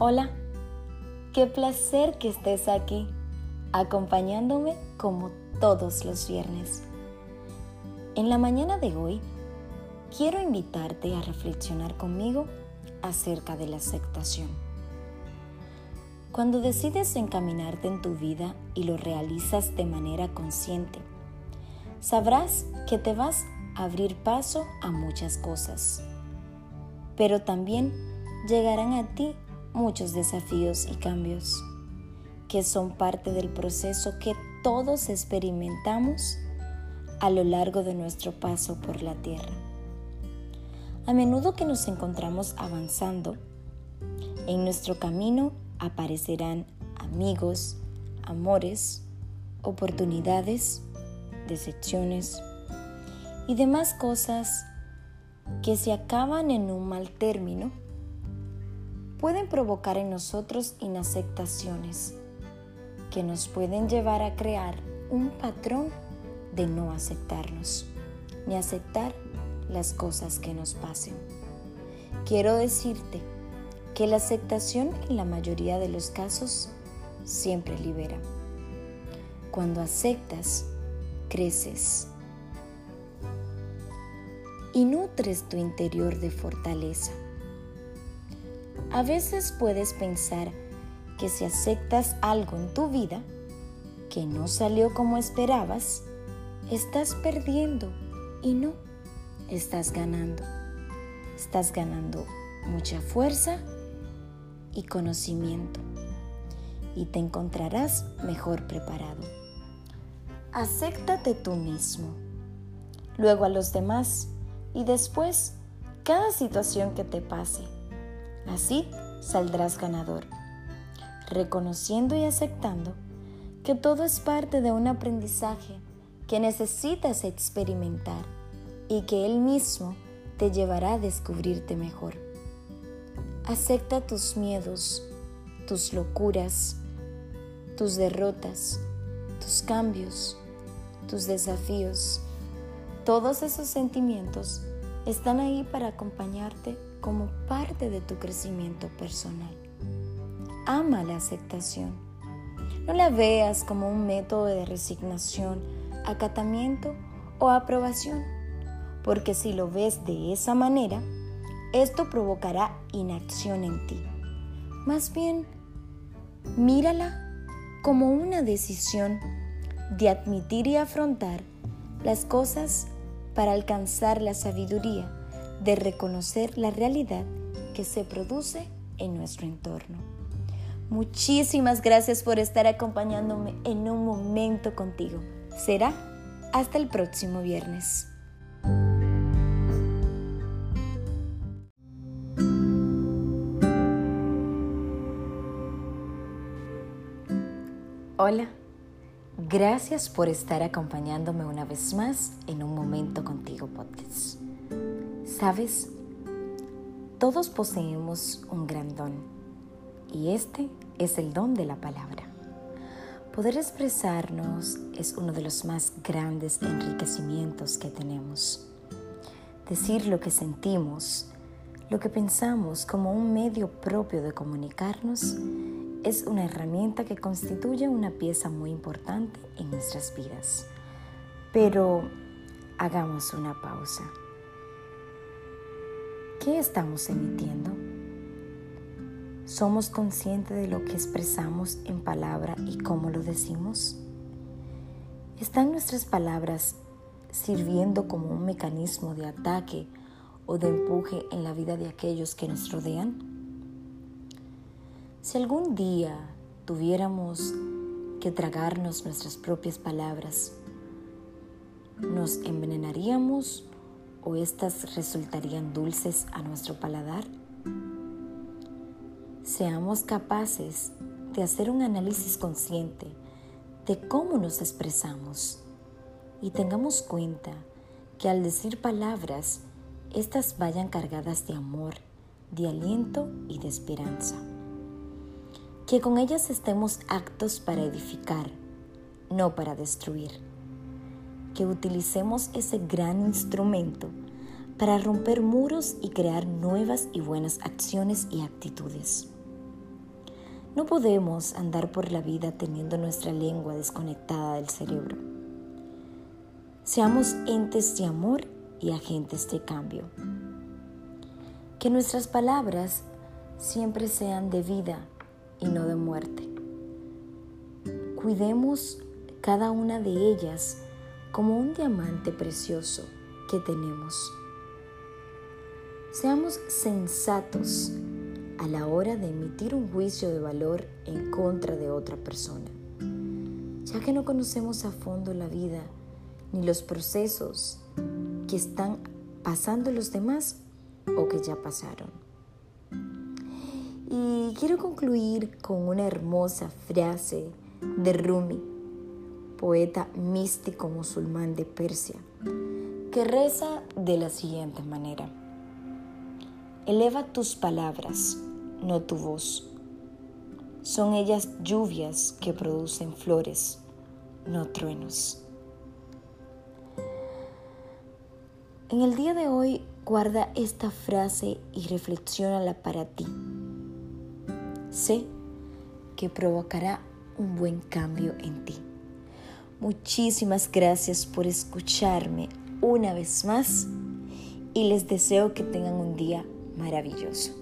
Hola, qué placer que estés aquí, acompañándome como todos los viernes. En la mañana de hoy, quiero invitarte a reflexionar conmigo acerca de la aceptación. Cuando decides encaminarte en tu vida y lo realizas de manera consciente, sabrás que te vas a abrir paso a muchas cosas, pero también llegarán a ti muchos desafíos y cambios que son parte del proceso que todos experimentamos a lo largo de nuestro paso por la tierra. A menudo que nos encontramos avanzando, en nuestro camino aparecerán amigos, amores, oportunidades, decepciones y demás cosas que se acaban en un mal término pueden provocar en nosotros inaceptaciones que nos pueden llevar a crear un patrón de no aceptarnos ni aceptar las cosas que nos pasen. Quiero decirte que la aceptación en la mayoría de los casos siempre libera. Cuando aceptas, creces y nutres tu interior de fortaleza a veces puedes pensar que si aceptas algo en tu vida que no salió como esperabas, estás perdiendo y no, estás ganando. Estás ganando mucha fuerza y conocimiento y te encontrarás mejor preparado. Acéptate tú mismo, luego a los demás y después cada situación que te pase Así saldrás ganador, reconociendo y aceptando que todo es parte de un aprendizaje que necesitas experimentar y que Él mismo te llevará a descubrirte mejor. Acepta tus miedos, tus locuras, tus derrotas, tus cambios, tus desafíos. Todos esos sentimientos están ahí para acompañarte como parte de tu crecimiento personal. Ama la aceptación. No la veas como un método de resignación, acatamiento o aprobación, porque si lo ves de esa manera, esto provocará inacción en ti. Más bien, mírala como una decisión de admitir y afrontar las cosas para alcanzar la sabiduría de reconocer la realidad que se produce en nuestro entorno. Muchísimas gracias por estar acompañándome en un momento contigo. Será hasta el próximo viernes. Hola, gracias por estar acompañándome una vez más en un momento contigo podcast. ¿Sabes? Todos poseemos un gran don y este es el don de la palabra. Poder expresarnos es uno de los más grandes enriquecimientos que tenemos. Decir lo que sentimos, lo que pensamos como un medio propio de comunicarnos es una herramienta que constituye una pieza muy importante en nuestras vidas. Pero hagamos una pausa. ¿Qué estamos emitiendo? ¿Somos conscientes de lo que expresamos en palabra y cómo lo decimos? ¿Están nuestras palabras sirviendo como un mecanismo de ataque o de empuje en la vida de aquellos que nos rodean? Si algún día tuviéramos que tragarnos nuestras propias palabras, ¿nos envenenaríamos o resultarían dulces a nuestro paladar? Seamos capaces de hacer un análisis consciente de cómo nos expresamos y tengamos cuenta que al decir palabras, éstas vayan cargadas de amor, de aliento y de esperanza. Que con ellas estemos actos para edificar, no para destruir que utilicemos ese gran instrumento para romper muros y crear nuevas y buenas acciones y actitudes. No podemos andar por la vida teniendo nuestra lengua desconectada del cerebro. Seamos entes de amor y agentes de cambio. Que nuestras palabras siempre sean de vida y no de muerte. Cuidemos cada una de ellas como un diamante precioso que tenemos. Seamos sensatos a la hora de emitir un juicio de valor en contra de otra persona, ya que no conocemos a fondo la vida ni los procesos que están pasando los demás o que ya pasaron. Y quiero concluir con una hermosa frase de Rumi, poeta místico musulmán de Persia, que reza de la siguiente manera. Eleva tus palabras, no tu voz. Son ellas lluvias que producen flores, no truenos. En el día de hoy guarda esta frase y reflexiónala para ti. Sé que provocará un buen cambio en ti. Muchísimas gracias por escucharme una vez más y les deseo que tengan un día maravilloso.